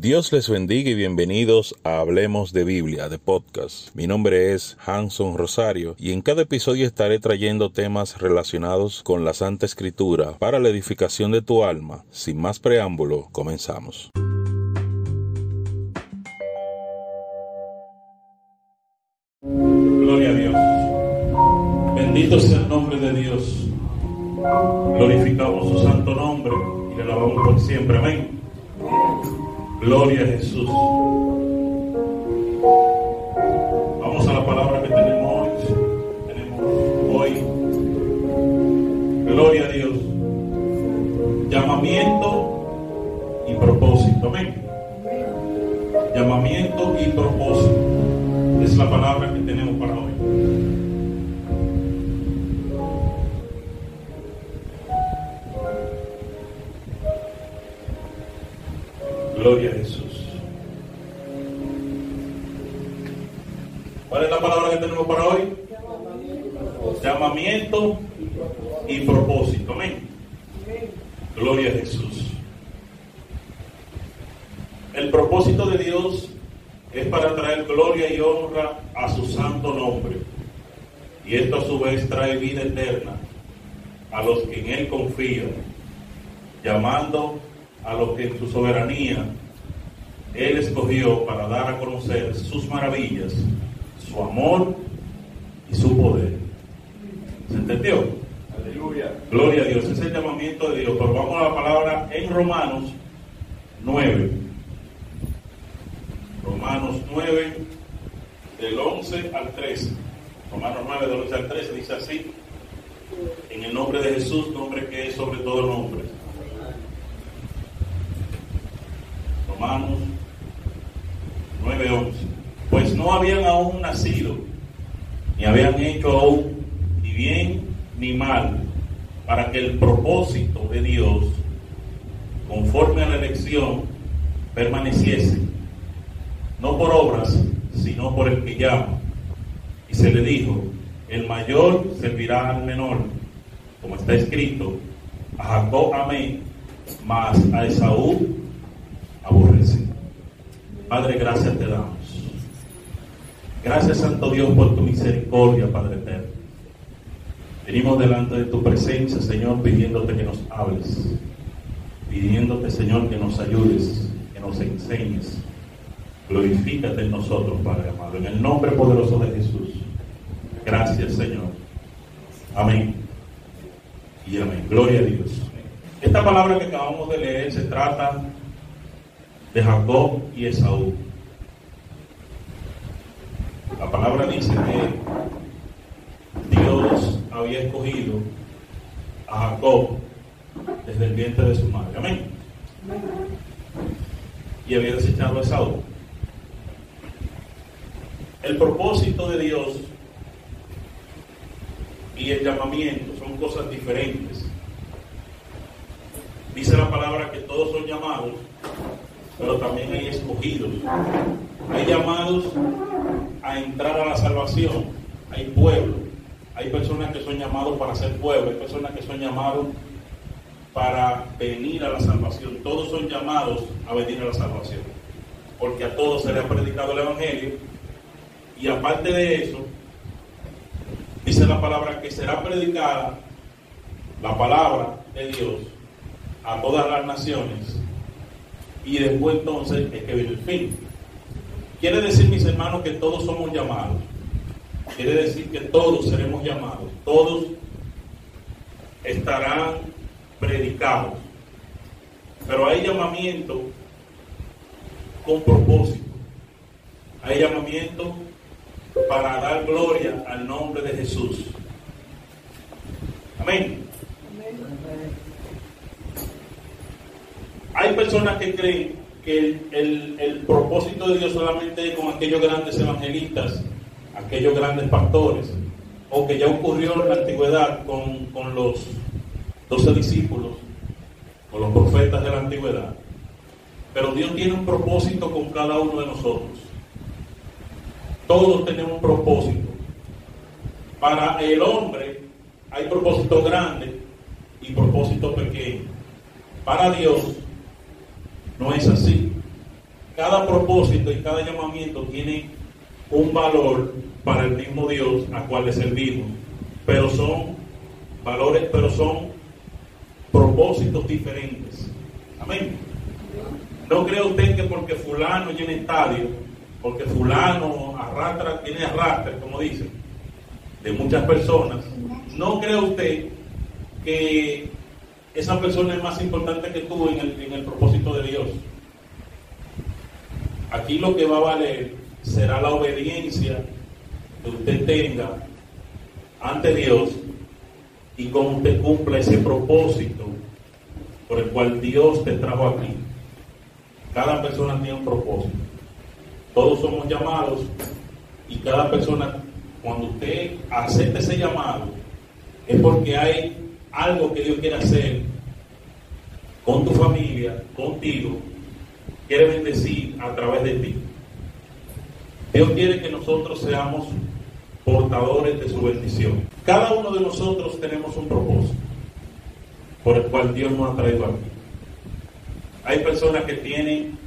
Dios les bendiga y bienvenidos a Hablemos de Biblia, de podcast. Mi nombre es Hanson Rosario y en cada episodio estaré trayendo temas relacionados con la Santa Escritura para la edificación de tu alma. Sin más preámbulo, comenzamos. Gloria a Dios. Bendito sea el nombre de Dios. Glorificamos su santo nombre y le alabamos por siempre. Amén. Gloria a Jesús. Vamos a la palabra que tenemos hoy. Tenemos hoy. Gloria a Dios. Llamamiento y propósito. Amén. Llamamiento y propósito. Es la palabra que tenemos Gloria a Jesús. ¿Cuál es la palabra que tenemos para hoy? Llamamiento y propósito. Amén. Gloria a Jesús. El propósito de Dios es para traer gloria y honra a su santo nombre. Y esto a su vez trae vida eterna a los que en Él confían, llamando a los que en su soberanía Él escogió para dar a conocer sus maravillas, su amor y su poder. ¿Se entendió? Aleluya. Gloria a Dios. Ese es el llamamiento de Dios. Pero vamos a la palabra en Romanos 9. Romanos 9, del 11 al 13. Romanos 9, del 11 al 13 dice así. En el nombre de Jesús, nombre que es sobre todo nombre. Romanos 9:11. Pues no habían aún nacido, ni habían hecho aún ni bien ni mal, para que el propósito de Dios, conforme a la elección, permaneciese, no por obras, sino por el que llama. Y se le dijo, el mayor servirá al menor, como está escrito, a Jacob amé, mas a Esaú aborrece. Padre, gracias te damos. Gracias, Santo Dios, por tu misericordia, Padre eterno. Venimos delante de tu presencia, Señor, pidiéndote que nos hables, pidiéndote, Señor, que nos ayudes, que nos enseñes. Glorifícate en nosotros, Padre amado, en el nombre poderoso de Jesús. Gracias, Señor. Amén. Y amén. Gloria a Dios. Esta palabra que acabamos de leer se trata de Jacob y Esaú. La palabra dice que Dios había escogido a Jacob desde el vientre de su madre. Amén. Y había desechado a Esaú. El propósito de Dios y el llamamiento son cosas diferentes. Dice la palabra que todos son llamados, pero también hay escogidos. Hay llamados a entrar a la salvación. Hay pueblo. Hay personas que son llamados para ser pueblo. Hay personas que son llamados para venir a la salvación. Todos son llamados a venir a la salvación. Porque a todos se les ha predicado el Evangelio. Y aparte de eso, dice la palabra que será predicada la palabra de Dios a todas las naciones y después entonces es que viene el fin. Quiere decir, mis hermanos, que todos somos llamados. Quiere decir que todos seremos llamados. Todos estarán predicados. Pero hay llamamiento con propósito. Hay llamamiento para dar gloria al nombre de Jesús. Amén. Hay personas que creen que el, propósito de Dios solamente es con aquellos grandes evangelistas, aquellos grandes pastores, o que ya ocurrió en la antigüedad con, los doce discípulos, con los profetas de la antigüedad. Pero Dios tiene un propósito con cada uno de nosotros. Todos tenemos un propósito. Para el hombre hay propósito grande y propósito pequeño. Para Dios no es así. cada propósito y cada llamamiento tiene un valor para el mismo Dios a cual le servimos, pero son valores, pero son propósitos diferentes. Amén. No cree usted que porque fulano llena estadio, porque fulano arrastra, tiene arrastre, como dicen, de muchas personas, no cree usted que esa persona es más importante que tú en el, en el propósito de Dios. Aquí lo que va a valer será la obediencia que usted tenga ante Dios y cómo usted cumpla ese propósito por el cual Dios te trajo aquí. Cada persona tiene un propósito. Todos somos llamados y cada persona, cuando usted acepta ese llamado, es porque hay algo que Dios quiere hacer con tu familia, contigo, quiere bendecir a través de ti. Dios quiere que nosotros seamos portadores de su bendición. Cada uno de nosotros tenemos un propósito por el cual Dios nos ha traído aquí. Hay personas que tienen,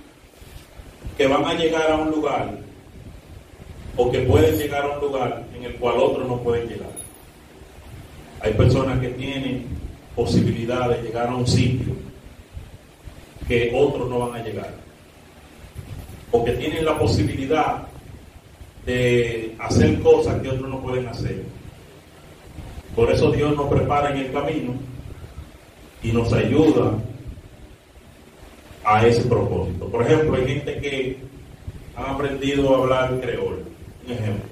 que van a llegar a un lugar o que pueden llegar a un lugar en el cual otros no pueden llegar. Hay personas que tienen posibilidad de llegar a un sitio que otros no van a llegar. O que tienen la posibilidad de hacer cosas que otros no pueden hacer. Por eso Dios nos prepara en el camino y nos ayuda a ese propósito. Por ejemplo, hay gente que han aprendido a hablar creol. Un ejemplo.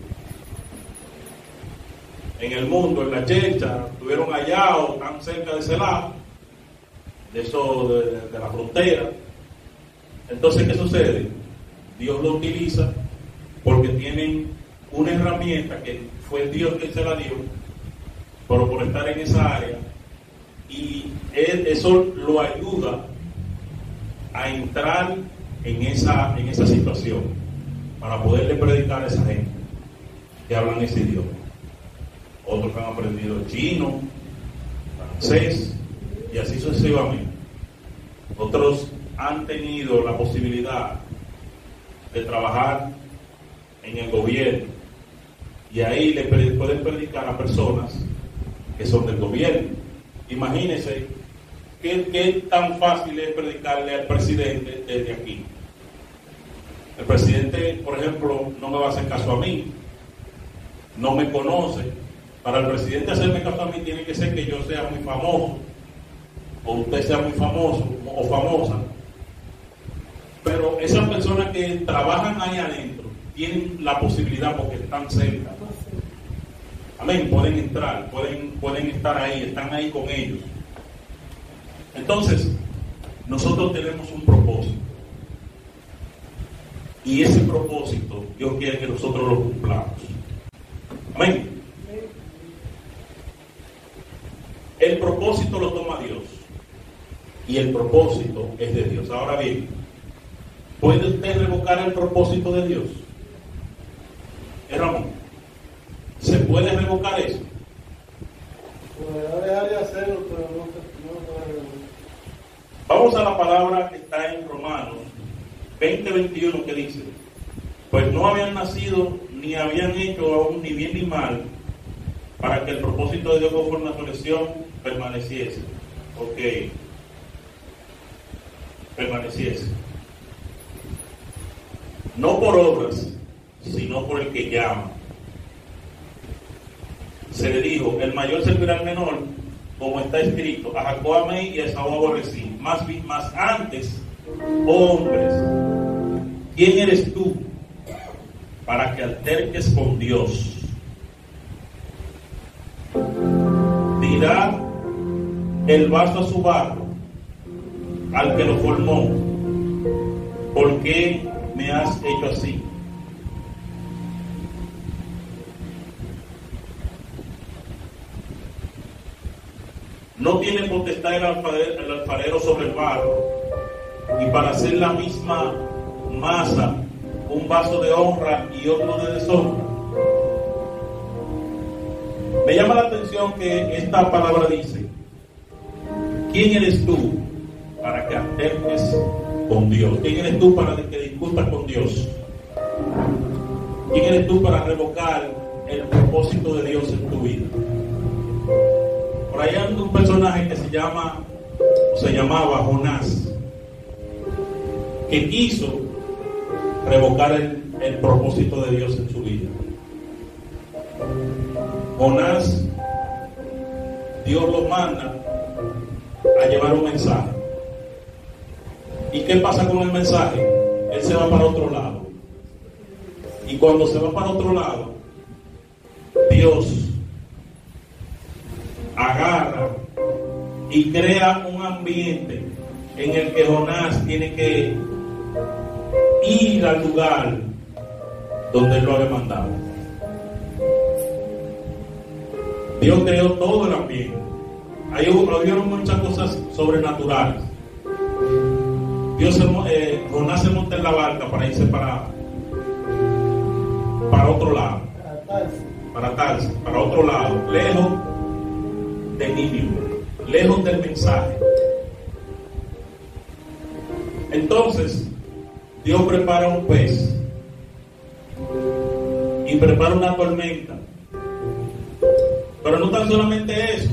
En el mundo, en la checha, estuvieron allá o tan cerca de ese lado, de eso de, la frontera. Entonces, ¿qué sucede? Dios lo utiliza porque tienen una herramienta que fue Dios que se la dio, pero por estar en esa área, y eso lo ayuda a entrar en esa, en esa situación para poderle predicar a esa gente que hablan ese idioma. Otros que han aprendido chino, francés y así sucesivamente. Otros han tenido la posibilidad de trabajar en el gobierno y ahí le pueden predicar a personas que son del gobierno. Imagínense qué, qué tan fácil es predicarle al presidente desde aquí. El presidente, por ejemplo, no me va a hacer caso a mí, no me conoce. Para el presidente hacerme caso a mí tiene que ser que yo sea muy famoso, o usted sea muy famoso o famosa. Pero esas personas que trabajan ahí adentro tienen la posibilidad porque están cerca. Amén, pueden entrar, pueden, pueden estar ahí, están ahí con ellos. Entonces, nosotros tenemos un propósito. Y ese propósito Dios quiere que nosotros lo cumplamos. Amén. El propósito lo toma Dios. Y el propósito es de Dios. Ahora bien, ¿puede usted revocar el propósito de Dios? Ramón, ¿se puede revocar eso? dejar de hacerlo, pero no, no puede Vamos a la palabra que está en Romanos 20:21 que dice, pues no habían nacido ni habían hecho aún ni bien ni mal para que el propósito de Dios conforme a su elección permaneciese. Ok. Permaneciese. No por obras, sino por el que llama. Se le dijo, el mayor servirá al menor, como está escrito, a Jacob amé y a Esaú aborrecí. Más, más antes, hombres, ¿quién eres tú para que alterques con Dios? Dirá el vaso a su barro, al que lo formó, ¿por qué me has hecho así? no tiene potestad el alfarero, sobre el barro y para hacer la misma masa un vaso de honra y otro de deshonra. Me llama la atención que esta palabra dice, ¿quién eres tú para que aterques con Dios? ¿Quién eres tú para que discutas con Dios? ¿Quién eres tú para revocar el propósito de Dios en tu vida? Por ahí hay un personaje que se llama, o se llamaba Jonás, que quiso revocar el, el propósito de Dios en su vida. Jonás, Dios lo manda a llevar un mensaje. ¿Y qué pasa con el mensaje? Él se va para otro lado. Y cuando se va para otro lado, Dios agarra y crea un ambiente en el que Jonás tiene que ir al lugar donde él lo había mandado. Dios creó todo el ambiente. Ahí hubo muchas cosas sobrenaturales. Dios se, eh, Jonás se monta en la barca para irse para, para otro lado. Para Tarsis, para otro lado, lejos de Nínive, lejos del mensaje. Entonces, Dios prepara un pez y prepara una tormenta. Pero no tan solamente eso.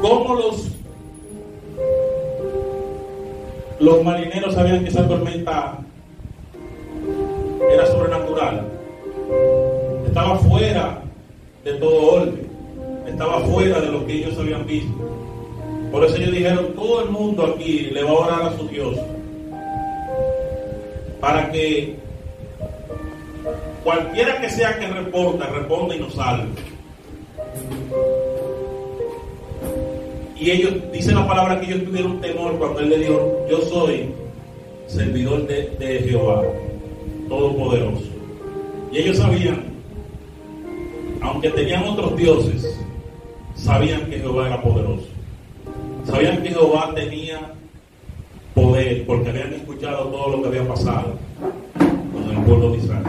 ¿Cómo los, los marineros sabían que esa tormenta era sobrenatural? Estaba fuera de todo orden. Estaba fuera de lo que ellos habían visto. Por eso ellos dijeron, todo el mundo aquí le va a orar a su Dios. Para que cualquiera que sea que reporte, responda y nos salve. Y ellos, dice la palabra que ellos tuvieron temor cuando él le dijo, yo soy servidor de, de Jehová, Todopoderoso. Y ellos sabían, aunque tenían otros dioses, sabían que Jehová era poderoso. Sabían que Jehová tenía poder porque habían escuchado todo lo que había pasado con el pueblo de Israel.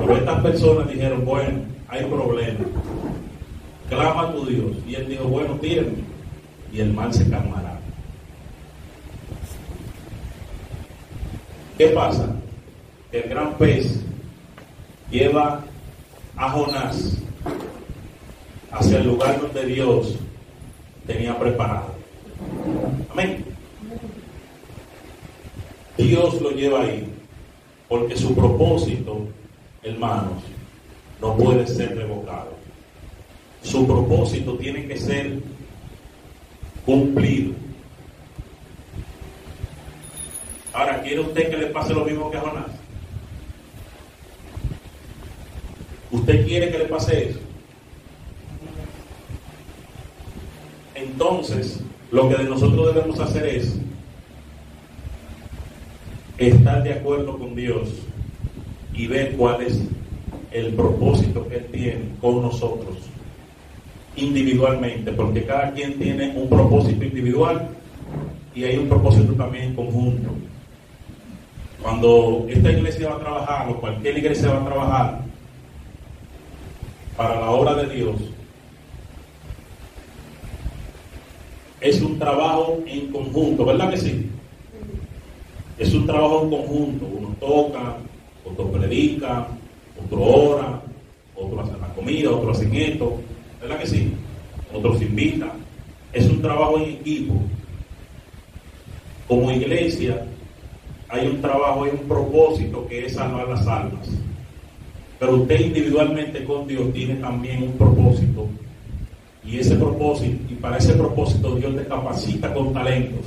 Pero estas personas dijeron, bueno, hay problema clama a tu Dios. Y él dijo, bueno, tírenme, y el mal se calmará. ¿Qué pasa? El gran pez lleva a Jonás hacia el lugar donde Dios tenía preparado. Amén. Dios lo lleva ahí, porque su propósito, hermanos, no puede ser revocado su propósito tiene que ser cumplido. Ahora, ¿quiere usted que le pase lo mismo que a Jonás? ¿Usted quiere que le pase eso? Entonces, lo que de nosotros debemos hacer es estar de acuerdo con Dios y ver cuál es el propósito que Él tiene con nosotros individualmente, porque cada quien tiene un propósito individual y hay un propósito también conjunto. Cuando esta iglesia va a trabajar, o cualquier iglesia va a trabajar para la obra de Dios, es un trabajo en conjunto, ¿verdad que sí? Es un trabajo en conjunto. Uno toca, otro predica, otro ora, otro hace la comida, otro hace esto. ¿Verdad que sí? Otros invitan. Es un trabajo en equipo. Como iglesia hay un trabajo, hay un propósito que es salvar las almas. Pero usted individualmente con Dios tiene también un propósito. Y ese propósito, y para ese propósito Dios te capacita con talentos.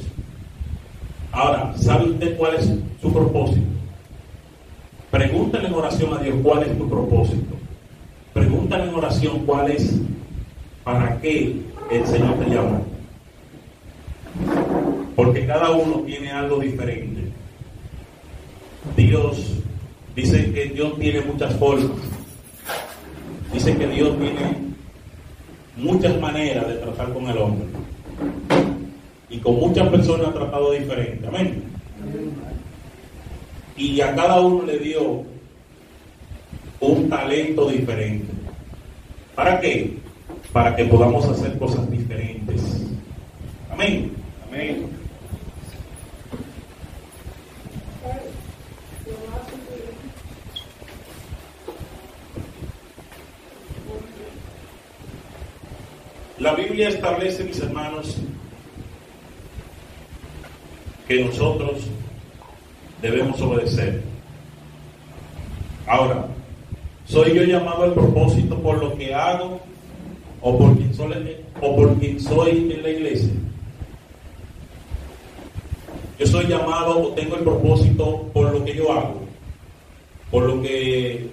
Ahora, ¿sabe usted cuál es su propósito? Pregúntale en oración a Dios cuál es tu propósito. Pregúntale en oración cuál es ¿Para qué el Señor te llama? Porque cada uno tiene algo diferente. Dios dice que Dios tiene muchas formas. Dice que Dios tiene muchas maneras de tratar con el hombre. Y con muchas personas ha tratado diferente. Amén. Y a cada uno le dio un talento diferente. ¿Para qué? para que podamos hacer cosas diferentes. Amén. Amén. La Biblia establece, mis hermanos, que nosotros debemos obedecer. Ahora, soy yo llamado al propósito por lo que hago o por quien soy, en la iglesia? Yo soy llamado o tengo el propósito por lo que yo hago, por lo que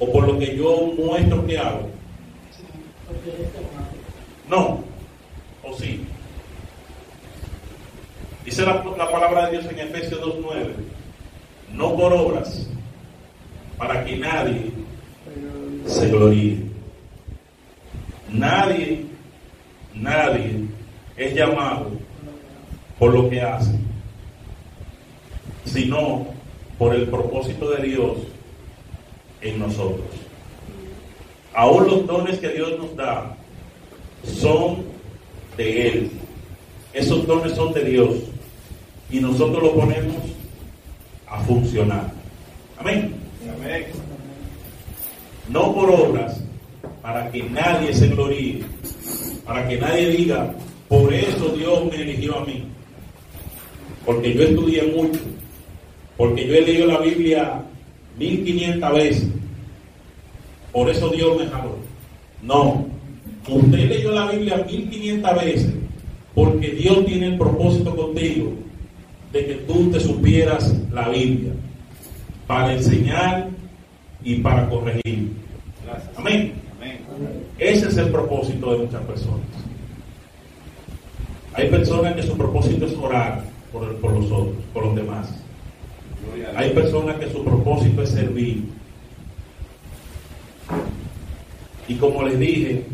o por lo que yo muestro que hago. No, o sí. Dice la, la palabra de Dios en Efesios 2.9, no por obras, para que nadie se gloríe. Nadie, nadie es llamado por lo que hace, sino por el propósito de Dios en nosotros. Aún los dones que Dios nos da son de Él. Esos dones son de Dios. Y nosotros los ponemos a funcionar. Amén. Amén. No por obras, para que nadie se gloríe, para que nadie diga, por eso Dios me eligió a mí. Porque yo estudié mucho, porque yo he leído la Biblia 1500 veces. Por eso Dios me jaló. No, usted leyó la Biblia 1500 veces porque Dios tiene el propósito contigo de que tú te supieras la Biblia para enseñar y para corregir. Gracias. Amén. Ese es el propósito de muchas personas. Hay personas que su propósito es orar por, por los otros, por los demás. Hay personas que su propósito es servir. Y como les dije,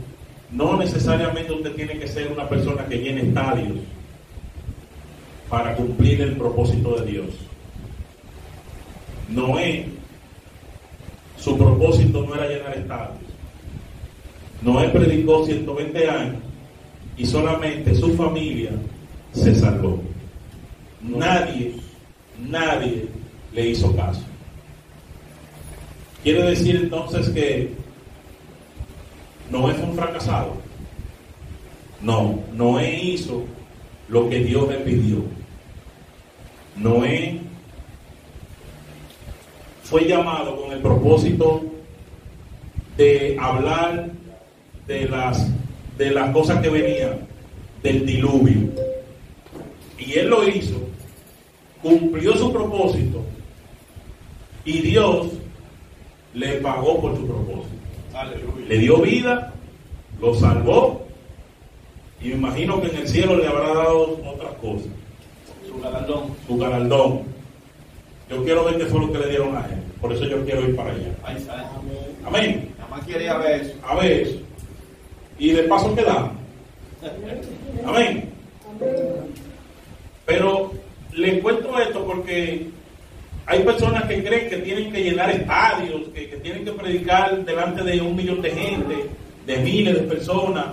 no necesariamente usted tiene que ser una persona que llene estadios para cumplir el propósito de Dios. Noé, su propósito no era llenar estadios. Noé predicó 120 años y solamente su familia se salvó. Nadie, nadie le hizo caso. Quiere decir entonces que Noé fue un fracasado. No, Noé hizo lo que Dios le pidió. Noé fue llamado con el propósito de hablar de las, de las cosas que venían del diluvio. Y él lo hizo, cumplió su propósito y Dios le pagó por su propósito. Aleluya. Le dio vida, lo salvó y me imagino que en el cielo le habrá dado otras cosas, Su galardón. su galardón. Yo quiero ver qué fue lo que le dieron a él, por eso yo quiero ir para allá. Ahí está. Amén. Nada más quería ver eso. A ver, y de paso quedamos. Amén. Pero le encuentro esto porque hay personas que creen que tienen que llenar estadios, que, que tienen que predicar delante de un millón de gente, de miles de personas,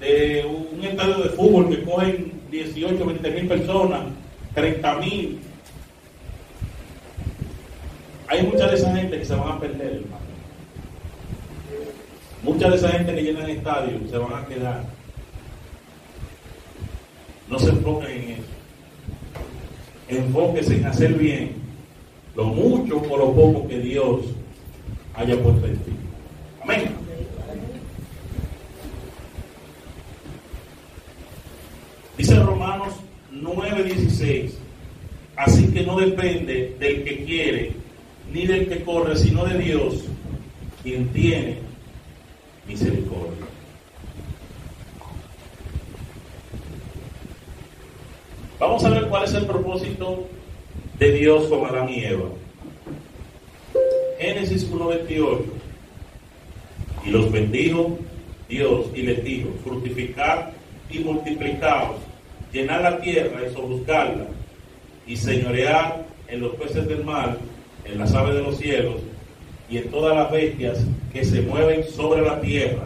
de un estadio de fútbol que cogen 18, 20 mil personas, 30 mil. Hay mucha de esa gente que se van a perder, hermano. Mucha de esa gente que llenan estadios se van a quedar. No se enfoquen en eso. Enfóquense en hacer bien lo mucho o lo poco que Dios haya puesto en ti. Amén. Dice Romanos 9:16. Así que no depende del que quiere ni del que corre, sino de Dios, quien tiene misericordia. Vamos a ver cuál es el propósito de Dios con Adán y Eva. Génesis 1.28. Y los bendijo Dios y les dijo, fructificad y multiplicaos, llenad la tierra y sojuzgarla, y señoread en los peces del mar, en las aves de los cielos, y en todas las bestias que se mueven sobre la tierra.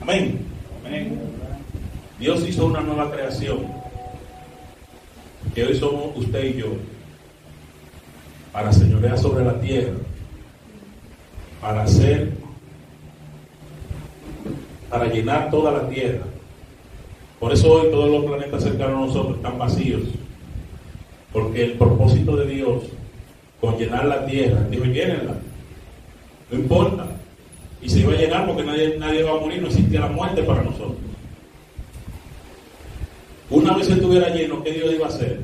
Amén. Amén. Dios hizo una nueva creación, que hoy somos usted y yo, para señorear sobre la tierra, para hacer para llenar toda la tierra. Por eso hoy todos los planetas cercanos a nosotros están vacíos. Porque el propósito de Dios con llenar la tierra, dijo, llénenla. No importa. Y se iba a llenar porque nadie, nadie va a morir, no existía la muerte para nosotros. Una vez estuviera lleno, ¿qué Dios iba a hacer?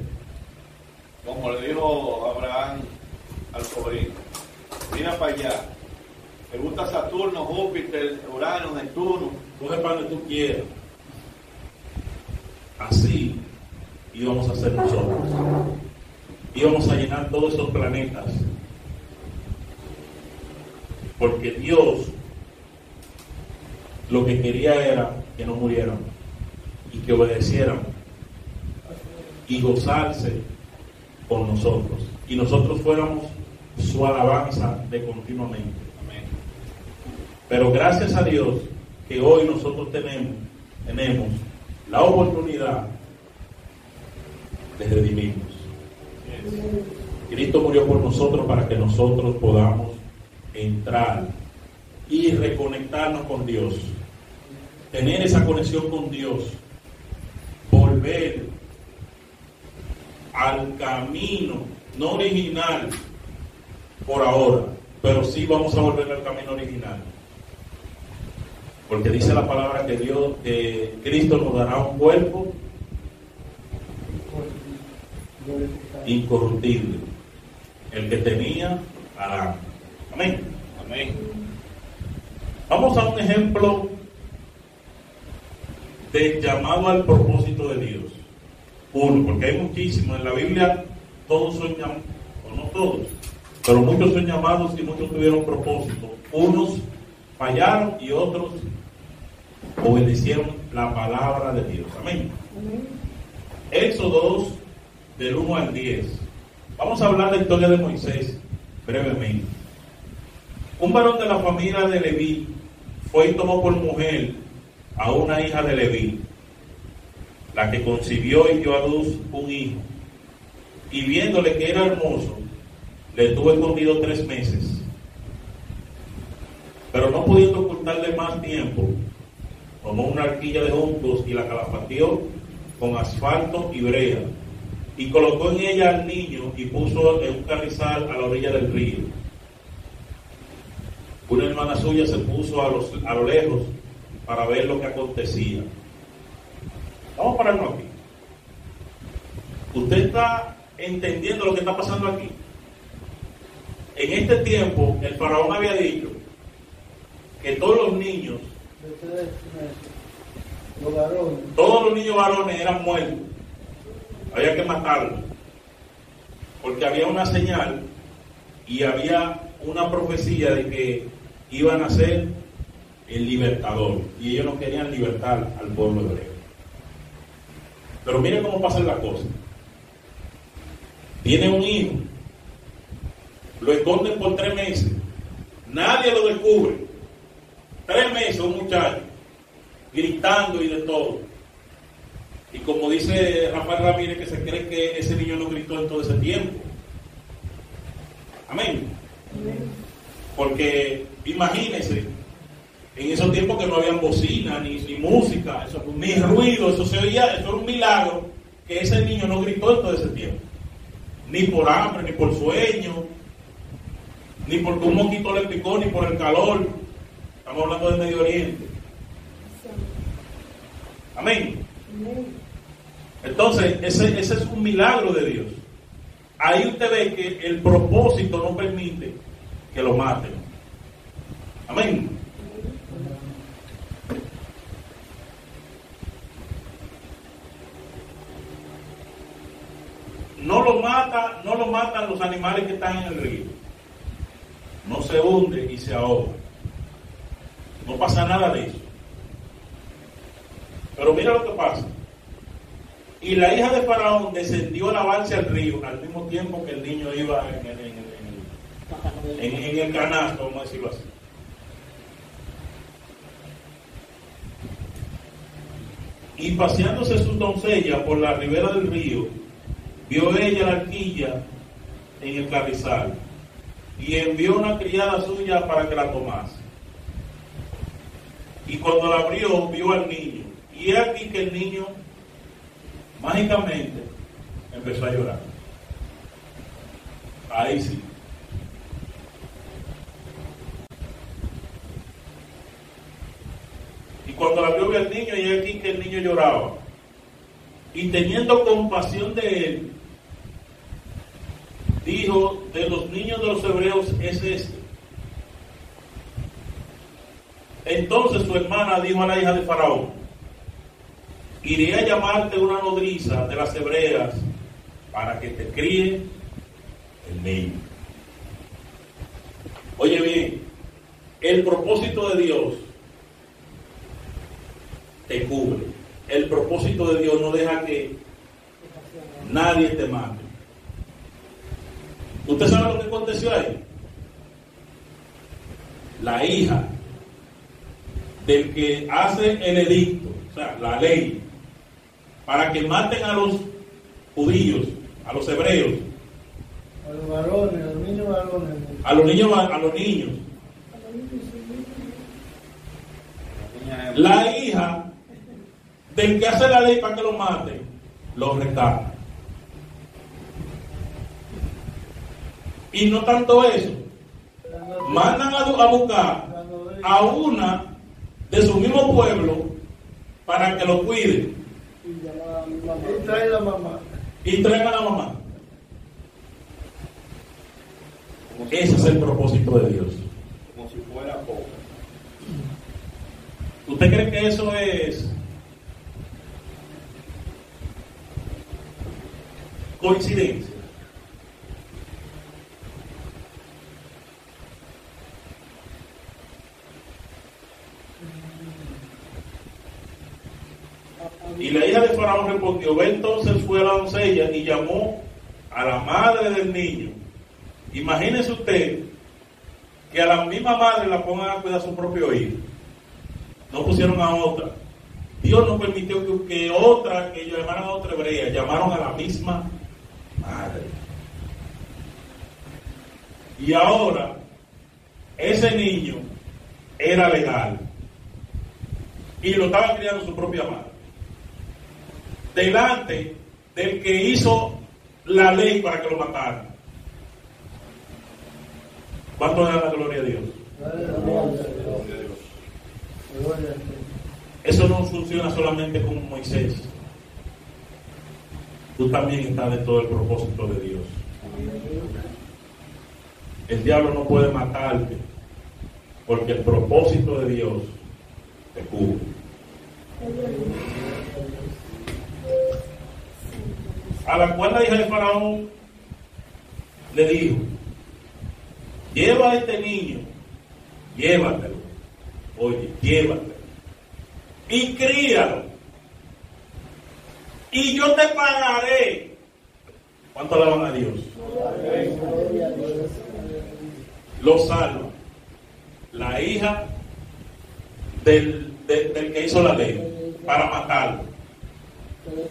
Como le dijo Abraham al sobrino, mira para allá. Me gusta Saturno, Júpiter, Urano, Neptuno. Coge para donde tú quieras. Así íbamos a hacer nosotros. Íbamos a llenar todos esos planetas. Porque Dios lo que quería era que no murieran y que obedecieran y gozarse con nosotros. Y nosotros fuéramos su alabanza de continuamente. Amén. Pero gracias a Dios que hoy nosotros tenemos, tenemos la oportunidad de redimirnos. Cristo murió por nosotros para que nosotros podamos entrar y reconectarnos con Dios. Tener esa conexión con Dios. Volver al camino, no original por ahora, pero sí vamos a volver al camino original. Porque dice la palabra que Dios, que Cristo nos dará un cuerpo incorruptible, el que tenía Adán. Amén. Amén. Vamos a un ejemplo de llamado al propósito de Dios. Uno, porque hay muchísimos. En la Biblia todos son llamados, o no todos, pero muchos son llamados y muchos tuvieron propósito. Unos fallaron y otros obedecieron la palabra de Dios. Amén. Éxodo 2, del 1 al 10. Vamos a hablar de la historia de Moisés brevemente. Un varón de la familia de Leví fue y tomó por mujer a una hija de Leví, la que concibió y dio a luz un hijo. Y viéndole que era hermoso, le tuvo escondido tres meses. Pero no pudiendo ocultarle más tiempo, tomó una arquilla de juncos y la calafateó con asfalto y brea, y colocó en ella al niño y puso en un carrizal a la orilla del río. Una hermana suya se puso a, los, a lo lejos para ver lo que acontecía. Vamos a pararnos aquí. ¿Usted está entendiendo lo que está pasando aquí? En este tiempo, el faraón había dicho que todos los niños, Los varones. todos los niños varones eran muertos. Había que matarlos. Porque había una señal y había una profecía de que iban a ser el libertador. Y ellos no querían libertar al pueblo hebreo. Pero miren cómo pasan las cosas. Tiene un hijo, lo esconden por tres meses, nadie lo descubre. Tres meses un muchacho, gritando y de todo. Y como dice Rafael Ramírez, que se cree que ese niño no gritó en todo ese tiempo. Amén. Porque imagínense, en esos tiempos que no habían bocina, ni, música, eso, ni ruido, eso se oía, eso era un milagro que ese niño no gritó en todo ese tiempo. Ni por hambre, ni por sueño, ni porque un mosquito le picó, ni por el calor. Estamos hablando del Medio Oriente. Amén. Entonces, ese, ese es un milagro de Dios. Ahí usted ve que el propósito no permite que lo maten. Amén. No lo mata, no lo matan los animales que están en el río. No se hunde y se ahoga. No pasa nada de eso. Pero mira lo que pasa. Y la hija de Faraón descendió a lavarse al río al mismo tiempo que el niño iba en el, en el- en el- canasto, vamos a decirlo así. Y paseándose su doncella por la ribera del río, vio ella la arquilla en el carrizal y envió una criada suya para que la tomase. Y cuando la abrió, vio al niño. Y aquí que el niño, mágicamente, empezó a llorar. Ahí sí. Y cuando la vio, vio al niño, y aquí que el niño lloraba. Y teniendo compasión de él, dijo, de los niños de los hebreos es este. Entonces su hermana dijo a la hija de Faraón, iré a llamarte una nodriza de las hebreas para que te críe el niño. Oye bien, el propósito de Dios te cubre. El propósito de Dios no deja que nadie te mate. ¿Usted sabe lo que aconteció ahí? La hija del que hace el edicto, o sea, la ley, para que maten a los judíos, a los hebreos. A los varones, a los niños varones. A los niños, a los niños. La hija del que hace la ley para que lo maten, lo rescata. Y no tanto eso, mandan a, a buscar a una de su mismo pueblo para que lo cuide. Y trae la mamá. Y traen a la mamá. Ese es el propósito de Dios. Como si fuera poco. ¿Usted cree que eso es coincidencia? Y la hija de Faraón respondió, ve entonces fue a la doncella y llamó a la madre del niño. Imagínese usted que a la misma madre la pongan a cuidar a su propio hijo. No pusieron a otra. Dios no permitió que, otra, que llamaran a otra hebrea, llamaron a la misma madre. Y ahora, ese niño era legal. Y lo estaba criando su propia madre delante del que hizo la ley para que lo mataran. ¿Cuánto da la gloria a Dios? Eso no funciona solamente con Moisés. Tú también estás dentro del propósito de Dios. El diablo no puede matarte porque el propósito de Dios te cubre. A la cual la hija de Faraón le dijo, lleva este niño, llévatelo, oye, llévatelo, y críalo, y yo te pagaré. ¿Cuánto alaban a Dios? Lo salva. La hija del, del, del que hizo la ley para matarlo.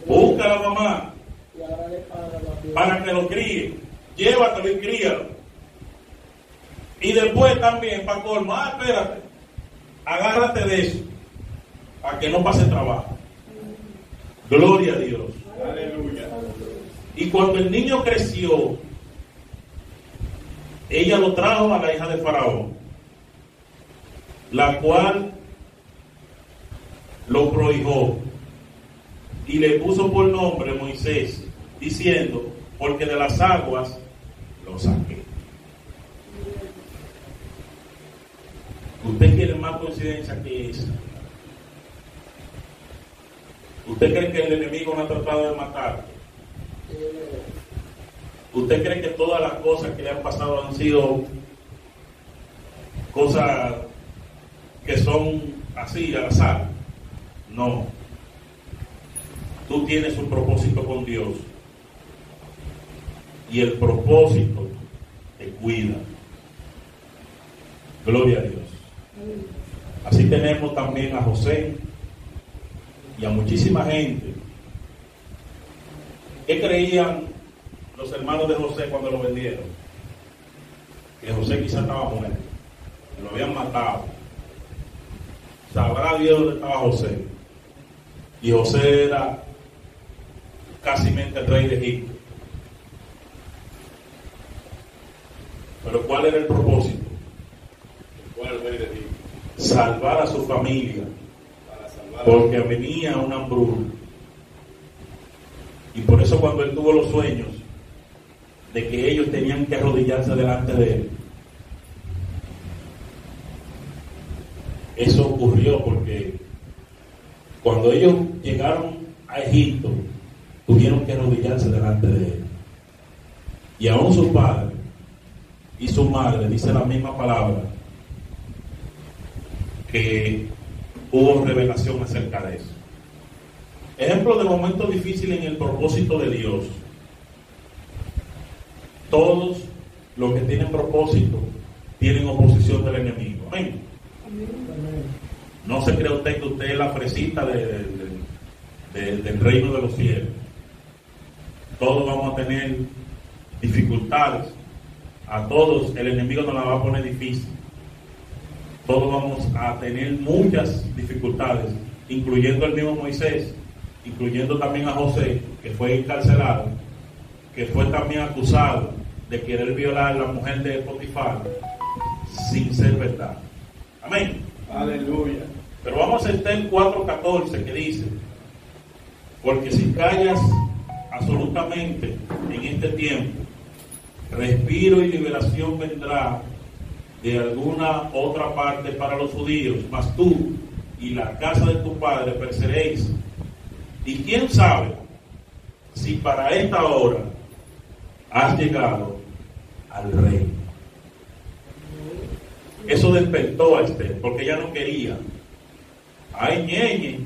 Busca a la mamá para que lo críe. Llévatelo y críalo. Y después también, para colmo, ah, espérate, agárrate de eso, para que no pase trabajo. Gloria a Dios. Aleluya. Y cuando el niño creció, ella lo trajo a la hija de Faraón, la cual lo prohijó y le puso por nombre Moisés, diciendo, porque de las aguas lo saqué. ¿Usted quiere más coincidencia que esa? ¿Usted cree que el enemigo no ha tratado de matar? ¿Usted cree que todas las cosas que le han pasado han sido cosas que son así, al azar? No. Tú tienes un propósito con Dios. Y el propósito te cuida. Gloria a Dios. Así tenemos también a José y a muchísima gente. ¿Qué creían los hermanos de José cuando lo vendieron? Que José quizá estaba muerto, que lo habían matado. sabrá Dios dónde estaba José. Y José era casi el rey de Egipto. Pero ¿cuál era el propósito? Salvar a su familia, porque venía una hambruna. Y por eso cuando él tuvo los sueños de que ellos tenían que arrodillarse delante de él, eso ocurrió porque cuando ellos llegaron a Egipto, tuvieron que arrodillarse delante de él. Y aún su padre y su madre dice la misma palabra que hubo revelación acerca de eso. Ejemplo de momento difícil en el propósito de Dios. Todos los que tienen propósito tienen oposición del enemigo. No se crea usted que usted es la fresita de- del reino de los cielos. Todos vamos a tener dificultades. A todos el enemigo nos la va a poner difícil. Todos vamos a tener muchas dificultades, incluyendo el mismo Moisés, incluyendo también a José, que fue encarcelado, que fue también acusado de querer violar a la mujer de Potifar sin ser verdad. Amén. Aleluya. Pero vamos a Estel 4.14 que dice, porque si callas absolutamente en este tiempo, respiro y liberación vendrá de alguna otra parte para los judíos, mas tú y la casa de tu padre pereceréis. Y quién sabe si para esta hora has llegado al rey. Eso despertó a Esther, porque ella no quería. Ay, ñeñe,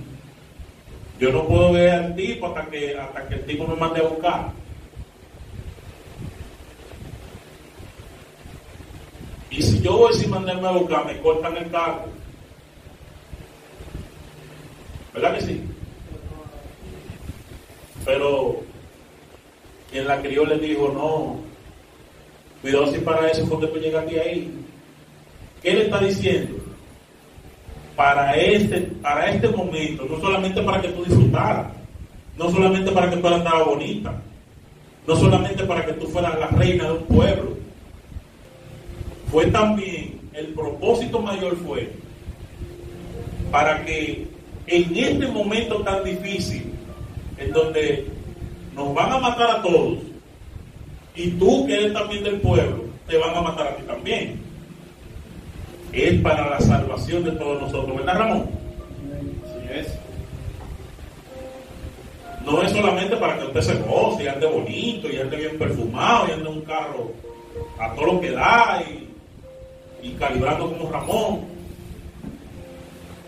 yo no puedo ver al tipo hasta que, hasta que el tipo me mande a buscar. Y si yo voy sin mandarme a buscar, me cortan el carro. ¿Verdad que sí? Pero quien la crió le dijo, no, cuidado si para eso fue que tú llegaste ahí. ¿Qué le está diciendo? Para este, para este momento, no solamente para que tú disfrutaras, no solamente para que tú andaras bonita, no solamente para que tú fueras la reina de un pueblo, fue también, el propósito mayor fue para que en este momento tan difícil, en donde nos van a matar a todos, y tú que eres también del pueblo, te van a matar a ti también. Es para la salvación de todos nosotros, ¿verdad Ramón? Así es. No es solamente para que usted se goce y ande bonito y ande bien perfumado y ande un carro a todo lo que da y, y calibrando como Ramón.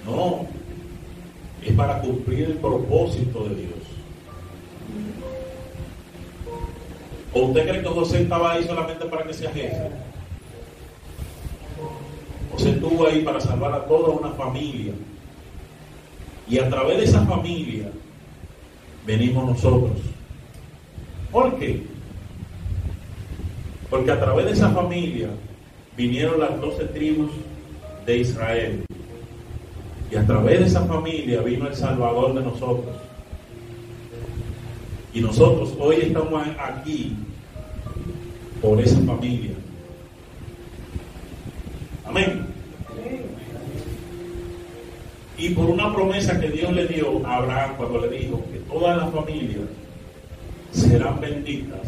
No, es para cumplir el propósito de Dios. ¿O usted cree que José estaba ahí solamente para que sea jefe? José estuvo ahí para salvar a toda una familia. Y a través de esa familia venimos nosotros. ¿Por qué? Porque a través de esa familia vinieron las doce tribus de Israel. Y a través de esa familia vino el Salvador de nosotros. Y nosotros hoy estamos aquí por esa familia. Amén. Y por una promesa que Dios le dio a Abraham cuando le dijo que todas las familias serán benditas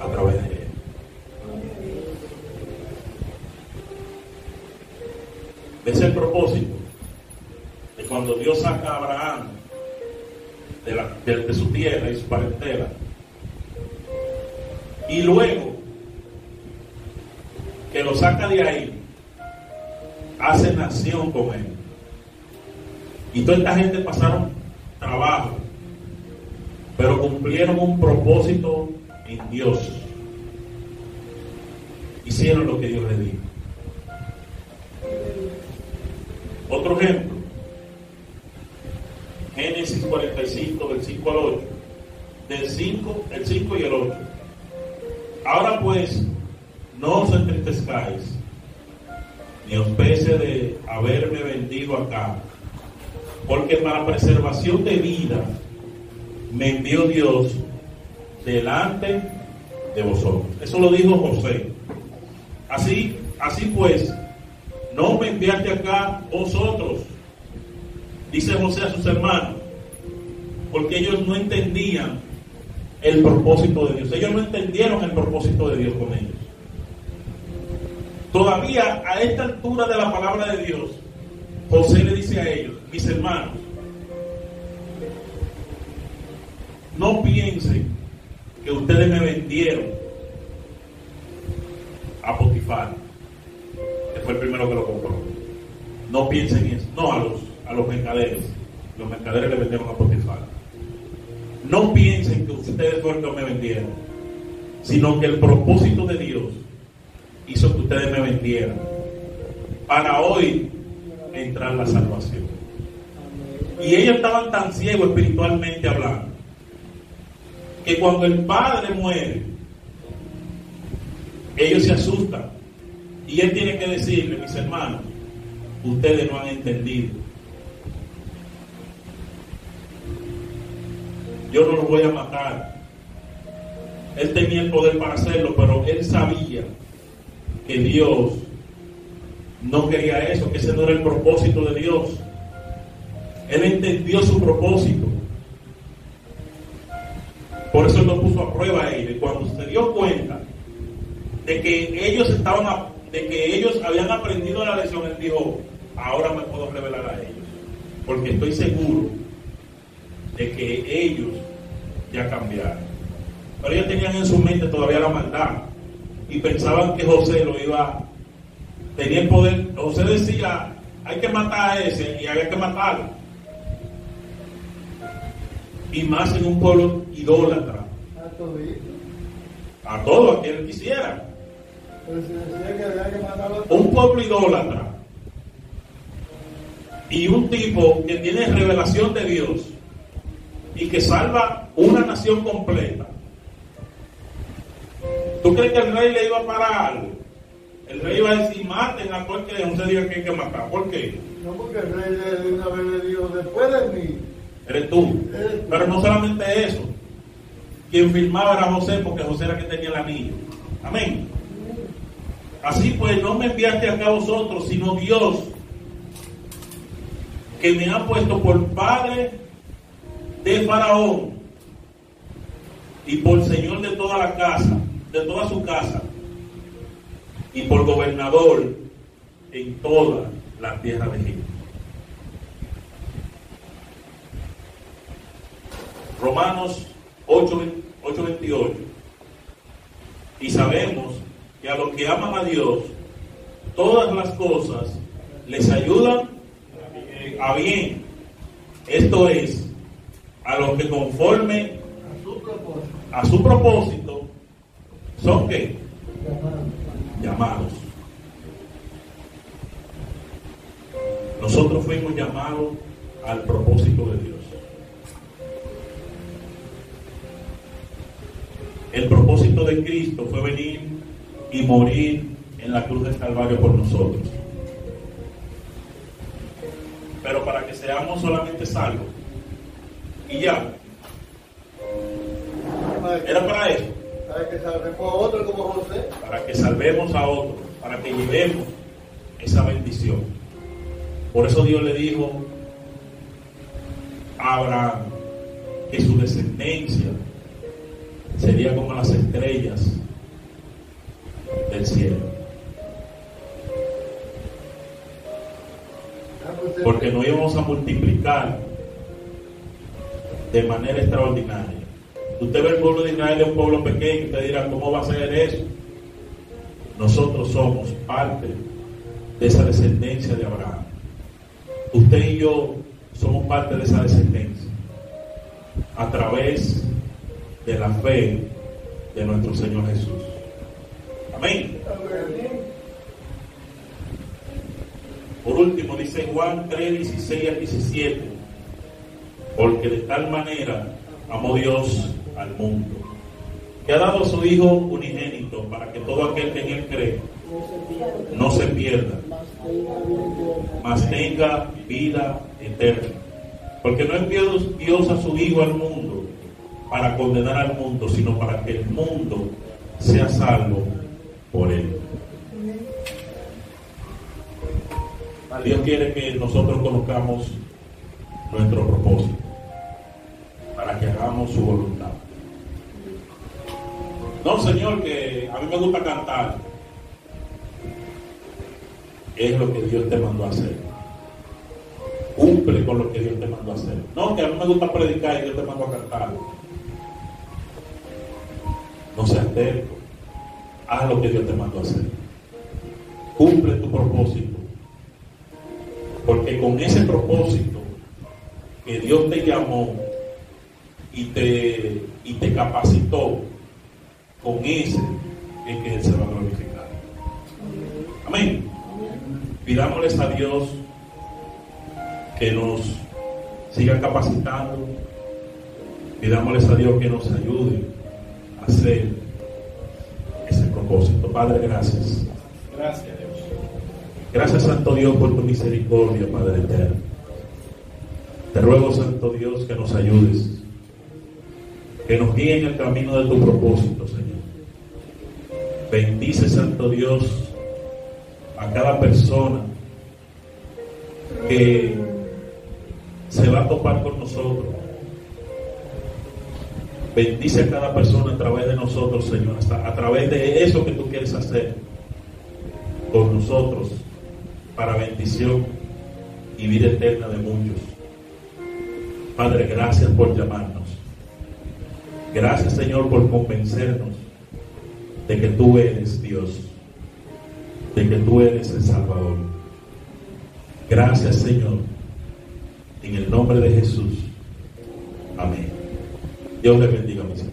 a través de él. Ese es el propósito de cuando Dios saca a Abraham de, su tierra y su parentela. Y luego que lo saca de ahí, hace nación con él. Y toda esta gente pasaron trabajo, pero cumplieron un propósito en Dios. Hicieron lo que Dios les dijo. Otro ejemplo, Génesis 45, del 5 al 8. Del 5, el 5 y el 8. Ahora pues, no os entristezcáis, ni os pese de haberme vendido acá, porque para preservación de vida me envió Dios delante de vosotros. Eso lo dijo José. Así, así pues, no me enviaste acá vosotros, dice José a sus hermanos, porque ellos no entendían el propósito de Dios. Ellos no entendieron el propósito de Dios con ellos. Todavía a esta altura de la palabra de Dios, José le dice a ellos, mis hermanos, no piensen que ustedes me vendieron a Potifar, No piensen eso, no a los, a los mercaderes. Los mercaderes le vendieron a Potifar. No piensen que ustedes fueron que me vendieron, sino que el propósito de Dios hizo que ustedes me vendieran para hoy entrar la salvación. Y ellos estaban tan ciegos espiritualmente hablando que cuando el padre muere, ellos se asustan. Y él tiene que decirle, mis hermanos, ustedes no han entendido. Yo no los voy a matar. Él tenía el poder para hacerlo, pero él sabía que Dios no quería eso, que ese no era el propósito de Dios. Él entendió su propósito. Por eso él lo puso a prueba a ellos. Y cuando se dio cuenta de que ellos estaban, de que ellos habían aprendido la lección, él dijo, ahora me puedo revelar a ellos. Porque estoy seguro de que ellos ya cambiaron. Pero ellos tenían en su mente todavía la maldad y pensaban que José lo iba, tenía el poder. José decía, hay que matar a ese y había que matarlo. Y más en un pueblo idólatra. A todo, a quien quisiera. Un pueblo idólatra. Y un tipo que tiene revelación de Dios y que salva una nación completa. ¿Tú crees que el rey le iba a parar algo? El rey iba a decir, maten a cualquier que se diga que hay que matar. ¿Por qué? No, porque el rey de una vez le dijo, después de mí. Eres tú. Pero no solamente eso. Quien firmaba era José, porque José era que tenía el anillo. Amén. Así pues, no me enviaste acá a vosotros, sino Dios, que me ha puesto por padre de Faraón y por señor de toda la casa, de toda su casa, y por gobernador en toda la tierra de Egipto. Romanos 8, 8:28. Y sabemos que a los que aman a Dios, todas las cosas les ayudan a bien. Esto es, a los que conforme a su propósito son que llamados. Nosotros fuimos llamados al propósito de Dios. El propósito de Cristo fue venir y morir en la cruz del Calvario por nosotros. Pero para que seamos solamente salvos. Y ya. Era para eso. Para que salvemos a otro como José. Para que salvemos a otros. Para que llevemos esa bendición. Por eso Dios le dijo a Abraham que su descendencia sería como las estrellas del cielo. Porque no íbamos a multiplicar de manera extraordinaria. Usted ve el pueblo de Israel es un pueblo pequeño, usted dirá, ¿cómo va a ser eso? Nosotros somos parte de esa descendencia de Abraham. Usted y yo somos parte de esa descendencia a través de la fe de nuestro Señor Jesús. Amén. Por último, dice Juan 3, 16 al 17, porque de tal manera amó Dios al mundo, que ha dado a su Hijo unigénito para que todo aquel que en él cree no se pierda, mas tenga vida eterna. Porque no envió Dios a su Hijo al mundo para condenar al mundo, sino para que el mundo sea salvo por él. Dios quiere que nosotros conozcamos nuestro propósito, para que hagamos su voluntad. No, Señor, que a mí me gusta cantar. Es lo que Dios te mandó a hacer. Cumple con lo que Dios te mandó a hacer. No, que a mí me gusta predicar y Dios te mandó a cantar. No seas terco. Haz lo que Dios te mandó a hacer. Cumple tu propósito. Porque con ese propósito que Dios te llamó y te, y te capacitó, con ese es que Él se va a glorificar. Amén. Pidámosles a Dios que nos siga capacitando. Pidámosles a Dios que nos ayude a hacer ese propósito. Padre, gracias. Gracias. Gracias, Santo Dios, por tu misericordia, Padre eterno. Te ruego, Santo Dios, que nos ayudes, que nos guíe en el camino de tu propósito, Señor. Bendice, Santo Dios, a cada persona que se va a topar con nosotros. Bendice a cada persona a través de nosotros, Señor, hasta a través de eso que tú quieres hacer con nosotros para bendición y vida eterna de muchos. Padre, gracias por llamarnos. Gracias, Señor, por convencernos de que tú eres Dios, de que tú eres el Salvador. Gracias, Señor, en el nombre de Jesús. Amén. Dios le bendiga, mis